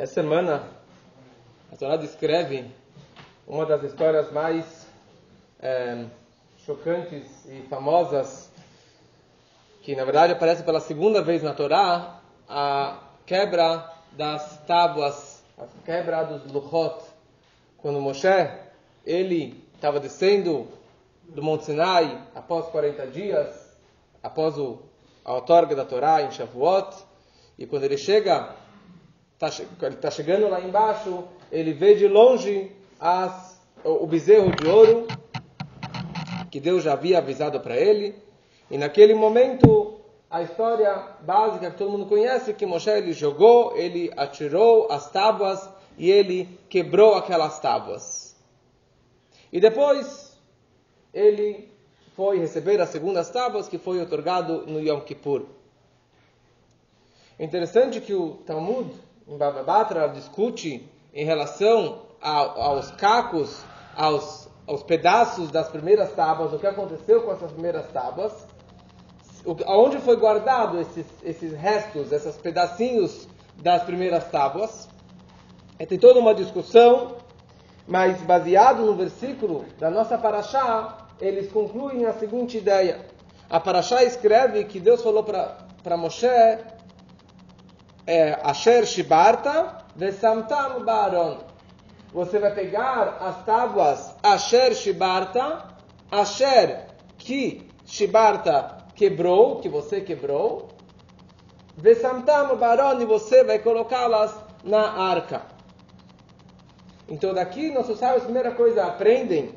Essa semana, a Torá descreve uma das histórias mais é, chocantes e famosas, que na verdade aparece pela segunda vez na Torá, a quebra das tábuas, a quebra dos luchot. Quando Moshe, ele estava descendo do Monte Sinai após 40 dias, após o, a outorga da Torá em Shavuot, e quando ele chega está tá chegando lá embaixo, ele vê de longe as, o, o bezerro de ouro que Deus já havia avisado para ele. E naquele momento, a história básica que todo mundo conhece, que Moshe ele jogou, ele atirou as tábuas e ele quebrou aquelas tábuas. E depois, ele foi receber as segundas tábuas que foi otorgado no Yom Kippur. Interessante que o Talmud em Baba Batra discute em relação aos cacos, aos, aos pedaços das primeiras tábuas, o que aconteceu com essas primeiras tábuas, aonde foi guardado esses, esses restos, esses pedacinhos das primeiras tábuas. E tem toda uma discussão, mas baseado no versículo da nossa Paraxá, eles concluem a seguinte ideia. A Paraxá escreve que Deus falou para Moshe é Asher Shibarta Vesamtam Baron. Você vai pegar as tábuas Asher Shibarta, Asher que Shibarta quebrou, que você quebrou, Vesamtam Baron, e você vai colocá-las na arca. Então daqui nossos sábios, primeira coisa, aprendem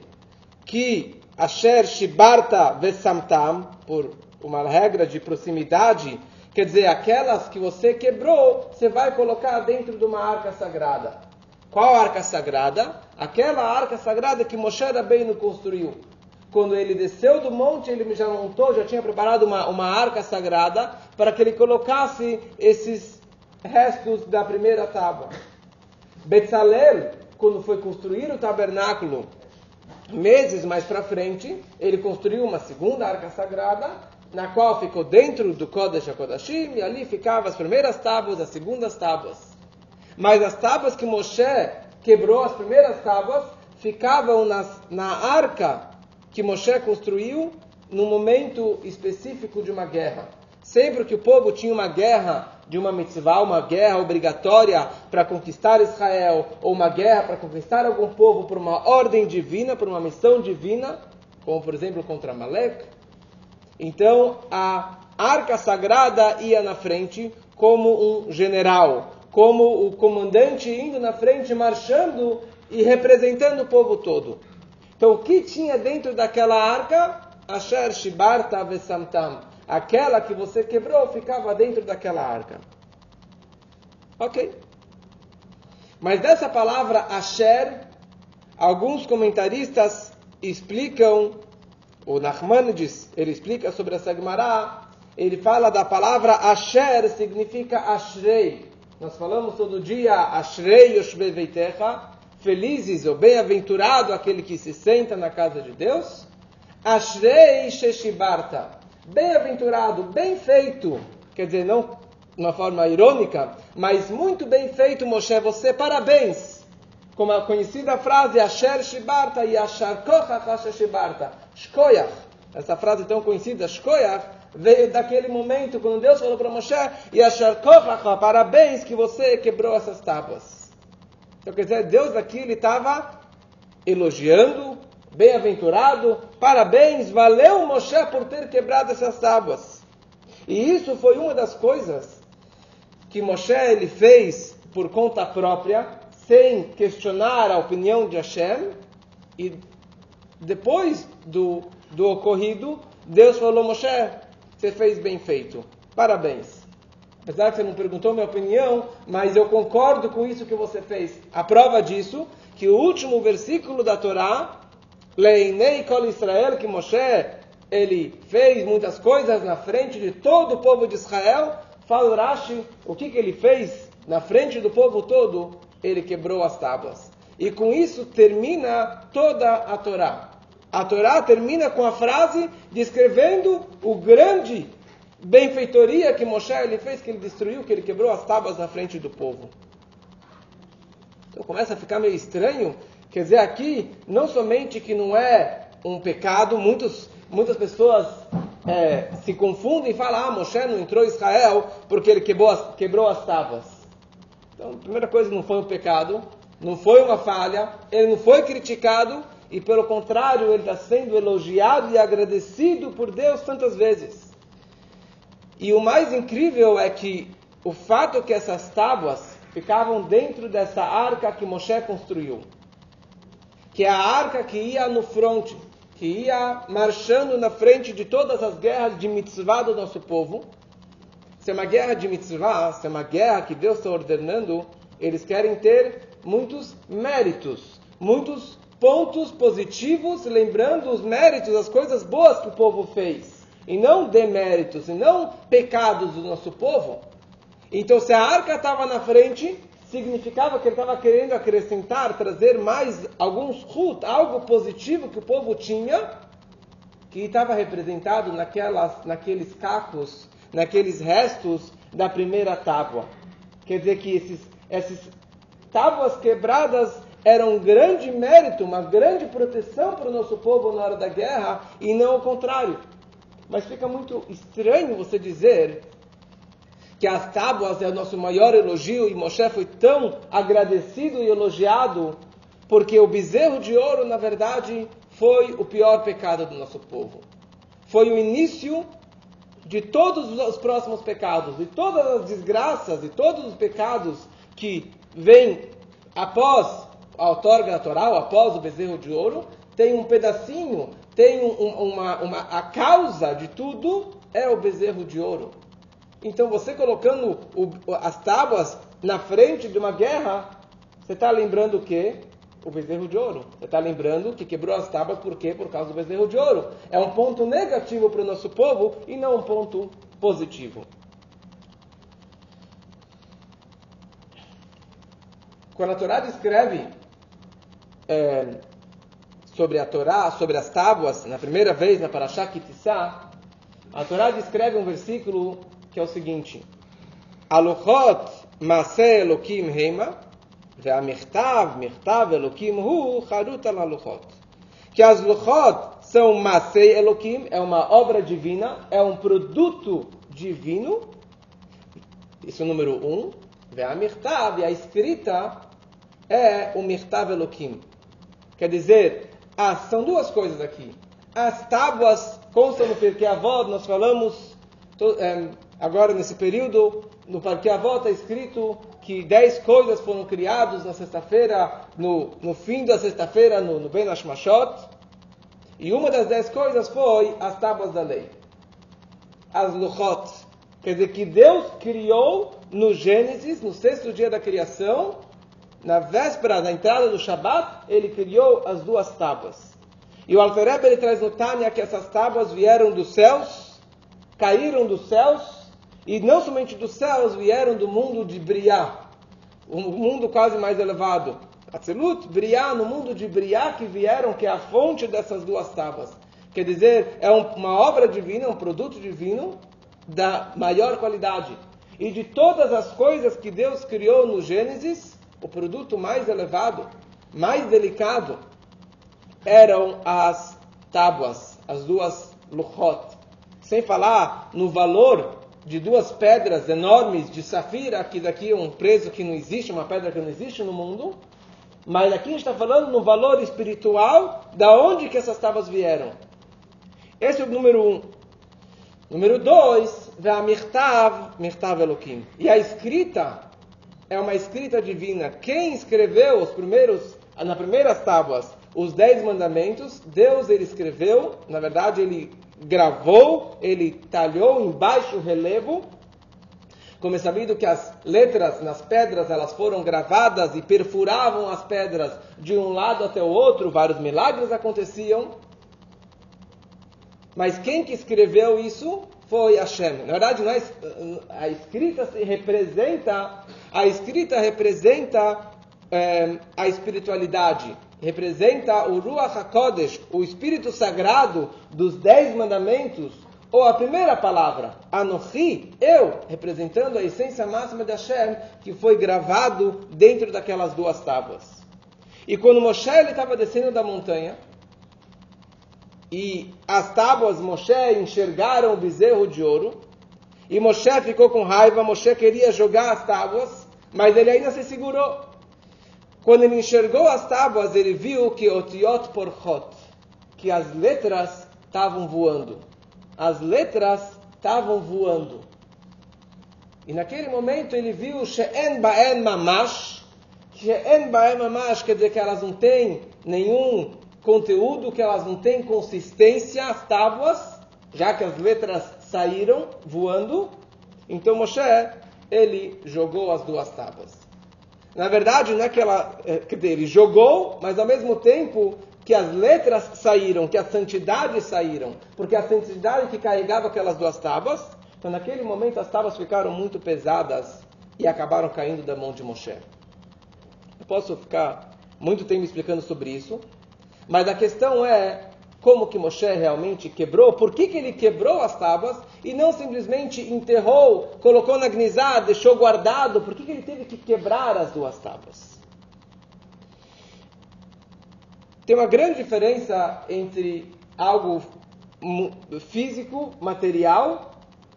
que Asher Shibarta Vesamtam, por uma regra de proximidade, Quer dizer, aquelas que você quebrou, você vai colocar dentro de uma arca sagrada. Qual arca sagrada? Aquela arca sagrada que Moshe Rabbeinu construiu. Quando ele desceu do monte, ele já montou, já tinha preparado uma, uma arca sagrada para que ele colocasse esses restos da primeira tábua. Betzalel, quando foi construir o tabernáculo, meses mais para frente, ele construiu uma segunda arca sagrada na qual ficou dentro do Kodesh HaKodashim, e ali ficavam as primeiras tábuas, as segundas tábuas. Mas as tábuas que Moshe quebrou, as primeiras tábuas, ficavam nas, na arca que Moshe construiu no momento específico de uma guerra. Sempre que o povo tinha uma guerra de uma mitzvah, uma guerra obrigatória para conquistar Israel, ou uma guerra para conquistar algum povo por uma ordem divina, por uma missão divina, como por exemplo contra Malek, então a arca sagrada ia na frente como um general, como o comandante indo na frente, marchando e representando o povo todo. Então o que tinha dentro daquela arca? Asher Shibarta Vesamtam. Aquela que você quebrou ficava dentro daquela arca. Ok. Mas dessa palavra Asher, alguns comentaristas explicam o Nachmanides, ele explica sobre essa Gemara, ele fala da palavra Asher, significa Ashrei. Nós falamos todo dia Ashrei Yoshbe Veitecha, felizes ou bem-aventurado aquele que se senta na casa de Deus. Ashrei Sheshibarta, bem-aventurado, bem feito, quer dizer, não de uma forma irônica, mas muito bem feito, Moshe, você, parabéns como a conhecida frase Asher Shibarta e Kochach Shibarta. Shkoyach. Essa frase tão conhecida, Shkoyach, veio daquele momento quando Deus falou para Moshe e Kochach, parabéns que você quebrou essas tábuas. Então quer dizer, Deus aqui ele estava elogiando, bem-aventurado, parabéns, valeu Moshe por ter quebrado essas tábuas. E isso foi uma das coisas que Moshe ele fez por conta própria, sem questionar a opinião de Hashem, e depois do, do ocorrido, Deus falou, Moshe, você fez bem feito, parabéns. Apesar que você não perguntou minha opinião, mas eu concordo com isso que você fez. A prova disso, que o último versículo da Torá, Leinei Kol Israel, que Moshe, ele fez muitas coisas na frente de todo o povo de Israel, fala Rashi, o que, que ele fez na frente do povo todo? Ele quebrou as tábuas. E com isso termina toda a Torá. A Torá termina com a frase descrevendo o grande benfeitoria que Moshe ele fez, que ele destruiu, que ele quebrou as tábuas na frente do povo. começa a ficar meio estranho. Quer dizer, aqui, não somente que não é um pecado, muitos, muitas pessoas é, se confundem e falam, ah, Moshe não entrou em Israel porque ele quebrou as, quebrou as tábuas. Então, a primeira coisa, não foi um pecado, não foi uma falha, ele não foi criticado, e pelo contrário, ele está sendo elogiado e agradecido por Deus tantas vezes. E o mais incrível é que o fato que essas tábuas ficavam dentro dessa arca que Moshe construiu, que é a arca que ia no fronte, que ia marchando na frente de todas as guerras de mitzvah do nosso povo. Se é uma guerra de mitzvah, se é uma guerra que Deus está ordenando, eles querem ter muitos méritos, muitos pontos positivos, lembrando os méritos, as coisas boas que o povo fez, e não deméritos, e não pecados do nosso povo. Então, se a arca estava na frente, significava que ele estava querendo acrescentar, trazer mais alguns rut, algo positivo que o povo tinha, que estava representado naquelas, naqueles cacos, naqueles restos da primeira tábua. Quer dizer que esses, esses tábuas quebradas eram um grande mérito, uma grande proteção para o nosso povo na hora da guerra, e não o contrário. Mas fica muito estranho você dizer que as tábuas é o nosso maior elogio e Moshe foi tão agradecido e elogiado porque o bezerro de ouro, na verdade, foi o pior pecado do nosso povo. Foi o início de todos os próximos pecados, de todas as desgraças e todos os pecados que vêm após a outorga natural, após o bezerro de ouro, tem um pedacinho, tem um, uma, uma, a causa de tudo é o bezerro de ouro. Então você colocando o, as tábuas na frente de uma guerra, você está lembrando o quê? O bezerro de ouro. Você está lembrando que quebrou as tábuas por quê? Por causa do bezerro de ouro. É um ponto negativo para o nosso povo e não um ponto positivo. Quando a Torá descreve é, sobre a Torá, sobre as tábuas, na primeira vez na Parashá Kitissá, a Torá descreve um versículo que é o seguinte: Aluchot Maseh Elokim Hema, Ve'amirtav, Mirtav Elokim Hu, Harut al Aluchot. Que as Luchot são Masei Elokim, é uma obra divina, é um produto divino. Isso é o número um. Ve'amirtav, e a escrita é o Mirtav Elokim. Quer dizer, ah, são duas coisas aqui. As tábuas constam no Pirkei Avod, nós falamos Agora, nesse período, no Parque Avó está escrito que dez coisas foram criadas na sexta-feira, no, no fim da sexta-feira, no, no Ben Hashmashot. E uma das dez coisas foi as tábuas da lei. As Luchot. Quer dizer, que Deus criou no Gênesis, no sexto dia da criação, na véspera da entrada do Shabat, ele criou as duas tábuas. E o Alfereb ele traz no Tânia que essas tábuas vieram dos céus, caíram dos céus, e não somente dos céus vieram do mundo de Briá, o mundo quase mais elevado. Atzilut, Briá, no mundo de Briá que vieram, que é a fonte dessas duas tábuas. Quer dizer, é uma obra divina, um produto divino da maior qualidade. E de todas as coisas que Deus criou no Gênesis, o produto mais elevado, mais delicado, eram as tábuas, as duas luchot. Sem falar no valor de duas pedras enormes de safira, que daqui é um preço que não existe, uma pedra que não existe no mundo. Mas aqui a gente está falando no valor espiritual, da onde que essas tábuas vieram. Esse é o número um. Número dois, Ve'amirtav, Mirtav Elohim. E a escrita é uma escrita divina. Quem escreveu os primeiros, nas primeiras tábuas, os dez mandamentos, Deus ele escreveu, na verdade ele gravou, ele talhou em baixo relevo. Como é sabido que as letras nas pedras elas foram gravadas e perfuravam as pedras de um lado até o outro, vários milagres aconteciam. Mas quem que escreveu isso foi Hashem. Na verdade, é, a escrita se representa, a escrita representa é, a espiritualidade representa o Ruach HaKodesh, o Espírito Sagrado dos Dez Mandamentos, ou a primeira palavra, Anochi, eu, representando a essência máxima de Hashem, que foi gravado dentro daquelas duas tábuas. E quando Moshe estava descendo da montanha, e as tábuas Moshe enxergaram o bezerro de ouro, e Moshe ficou com raiva, Moshe queria jogar as tábuas, mas ele ainda se segurou. Quando ele enxergou as tábuas, ele viu que otiot porchot, que as letras estavam voando. As letras estavam voando. E naquele momento ele viu She'en Ba'en Mamash, She'en Ba'en Mamash quer dizer que elas não têm nenhum conteúdo, que elas não têm consistência, as tábuas, já que as letras saíram voando. Então Moshe, ele jogou as duas tábuas. Na verdade, não é que ela, é, ele jogou, mas ao mesmo tempo que as letras saíram, que a santidade saíram, porque a santidade que carregava aquelas duas tábuas, então naquele momento as tábuas ficaram muito pesadas e acabaram caindo da mão de Moshe. Eu posso ficar muito tempo explicando sobre isso, mas a questão é como que Moshe realmente quebrou, por que, que ele quebrou as tábuas e não simplesmente enterrou, colocou na gnizá, deixou guardado, por que, que ele teve que quebrar as duas tábuas? Tem uma grande diferença entre algo físico, material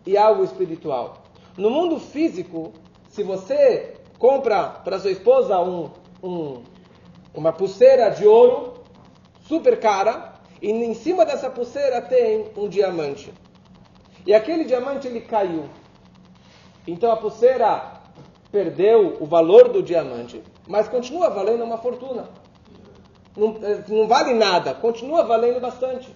e algo espiritual. No mundo físico, se você compra para sua esposa um, um, uma pulseira de ouro super cara, e em cima dessa pulseira tem um diamante. E aquele diamante ele caiu. Então a pulseira perdeu o valor do diamante, mas continua valendo uma fortuna. Não, eh, não vale nada, continua valendo bastante.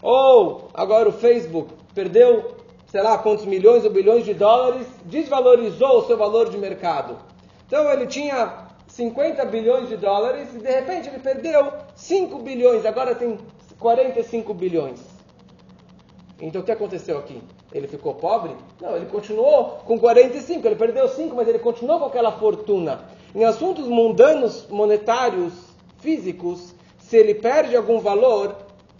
Ou agora o Facebook perdeu, sei lá, quantos milhões ou bilhões de dólares, desvalorizou o seu valor de mercado. Então ele tinha 50 bilhões de dólares e de repente ele perdeu 5 bilhões, agora tem 45 bilhões. Então o que aconteceu aqui? Ele ficou pobre? Não, ele continuou com 45, ele perdeu 5, mas ele continuou com aquela fortuna. Em assuntos mundanos, monetários, físicos, se ele perde algum valor,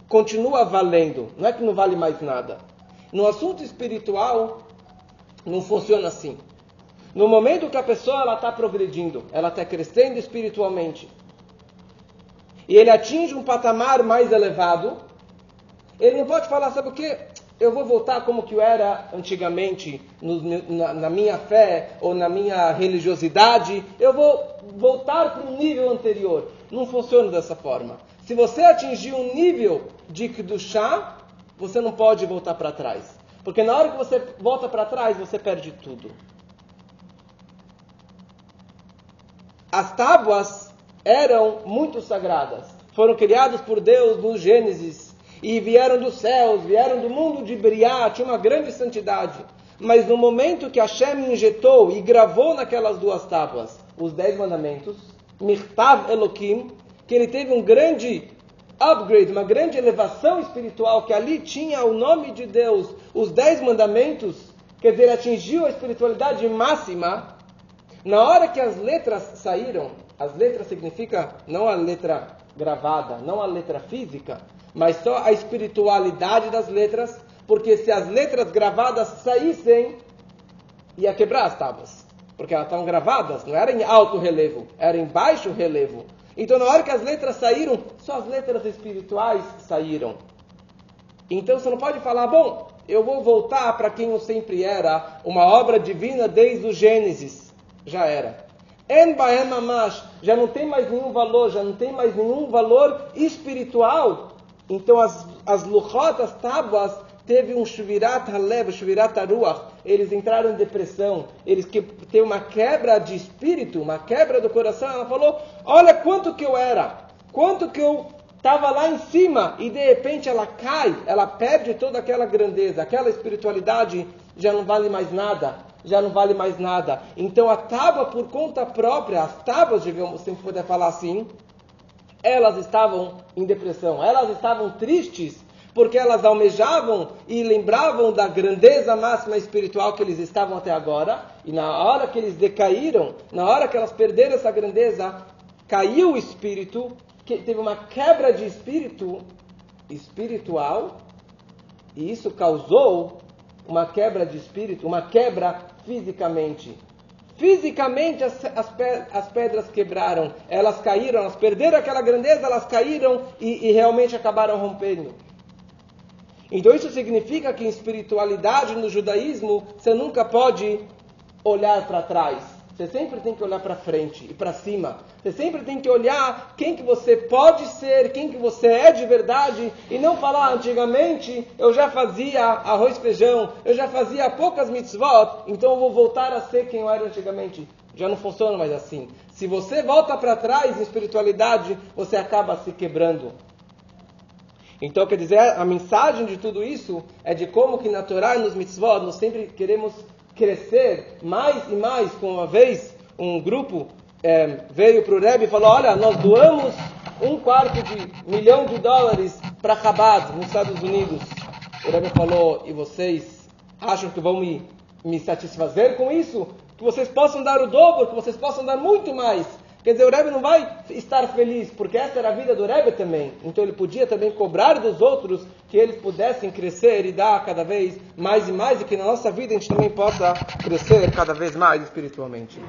continua valendo. Não é que não vale mais nada. No assunto espiritual, não funciona assim. No momento que a pessoa está progredindo, ela está crescendo espiritualmente, e ele atinge um patamar mais elevado, ele não pode falar, sabe o que? Eu vou voltar como que eu era antigamente no, na, na, minha fé ou na minha religiosidade. Eu vou voltar para um nível anterior. Não funciona dessa forma. Se você atingir um nível de chá, você não pode voltar para trás. Porque na hora que você volta para trás, você perde tudo. As tábuas eram muito sagradas. Foram criadas por Deus no Gênesis e vieram dos céus, vieram do mundo de Briá, tinha uma grande santidade. Mas no momento que Hashem injetou e gravou naquelas duas tábuas os dez mandamentos, Mirtav Elohim, que ele teve um grande upgrade, uma grande elevação espiritual, que ali tinha o nome de Deus, os dez mandamentos, quer dizer, atingiu a espiritualidade máxima, na hora que as letras saíram, as letras significa não a letra gravada, não a letra física, mas só a espiritualidade das letras, porque se as letras gravadas saíssem, ia quebrar as tábuas. Porque elas estavam gravadas, não era em alto relevo, era em baixo relevo. Então, na hora que as letras saíram, só as letras espirituais saíram. Então, você não pode falar, bom, eu vou voltar para quem eu sempre era, uma obra divina desde o Gênesis já era. En Baem Mamash, já não tem mais nenhum valor, já não tem mais nenhum valor espiritual. Então as, as luchot, as tábuas, teve um Shvirat Halev, Shvirat Aruach, eles entraram em depressão, eles que teve uma quebra de espírito, uma quebra do coração. Ela falou: Olha quanto que eu era, quanto que eu estava lá em cima, e de repente ela cai, ela perde toda aquela grandeza, aquela espiritualidade já não vale mais nada já não vale mais nada. Então a tábua por conta própria, as tábuas, digamos, se puder falar assim, elas estavam em depressão, elas estavam tristes, porque elas almejavam e lembravam da grandeza máxima espiritual que eles estavam até agora, e na hora que eles decaíram, na hora que elas perderam essa grandeza, caiu o espírito, que teve uma quebra de espírito espiritual, E isso causou uma quebra de espírito, uma quebra fisicamente. Fisicamente as, as, as, pedras quebraram, elas caíram, elas perderam aquela grandeza, elas caíram e, e realmente acabaram rompendo. Então isso significa que em espiritualidade no judaísmo você nunca pode olhar para trás. Você sempre tem que olhar para frente e para cima. Você sempre tem que olhar quem que você pode ser, quem que você é de verdade e não falar antigamente eu já fazia arroz feijão, eu já fazia poucas mitzvot, então eu vou voltar a ser quem eu era antigamente. Já não funciona mais assim. Se você volta para trás em espiritualidade, você acaba se quebrando. Então, quer dizer, a mensagem de tudo isso é de como que na e nos mitzvot nós sempre queremos crescer mais e mais. Com uma vez, um grupo é, veio para o Rebbe e falou: Olha, nós doamos um quarto de milhão de dólares para Chabad, nos Estados Unidos. O Rebbe falou: E vocês acham que vão me, me satisfazer com isso? Que vocês possam dar o dobro, que vocês possam dar muito mais. Quer dizer, o Rebbe não vai estar feliz, porque essa era a vida do Rebbe também. Então ele podia também cobrar dos outros que eles pudessem crescer e dar cada vez mais e mais, e que na nossa vida a gente também possa crescer cada vez mais espiritualmente.